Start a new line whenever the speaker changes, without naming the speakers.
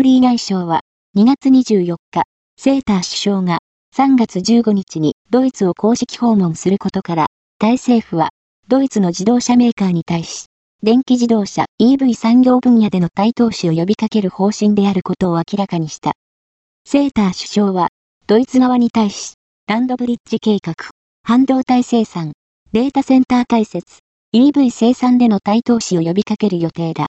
フリー外相は2月24日、セーター首相が3月15日にドイツを公式訪問することから、タイ政府はドイツの自動車メーカーに対し、電気自動車 EV 産業分野での対投資を呼びかける方針であることを明らかにした。セーター首相は、ドイツ側に対し、ランドブリッジ計画、半導体生産、データセンター開設、EV 生産での対投資を呼びかける予定だ。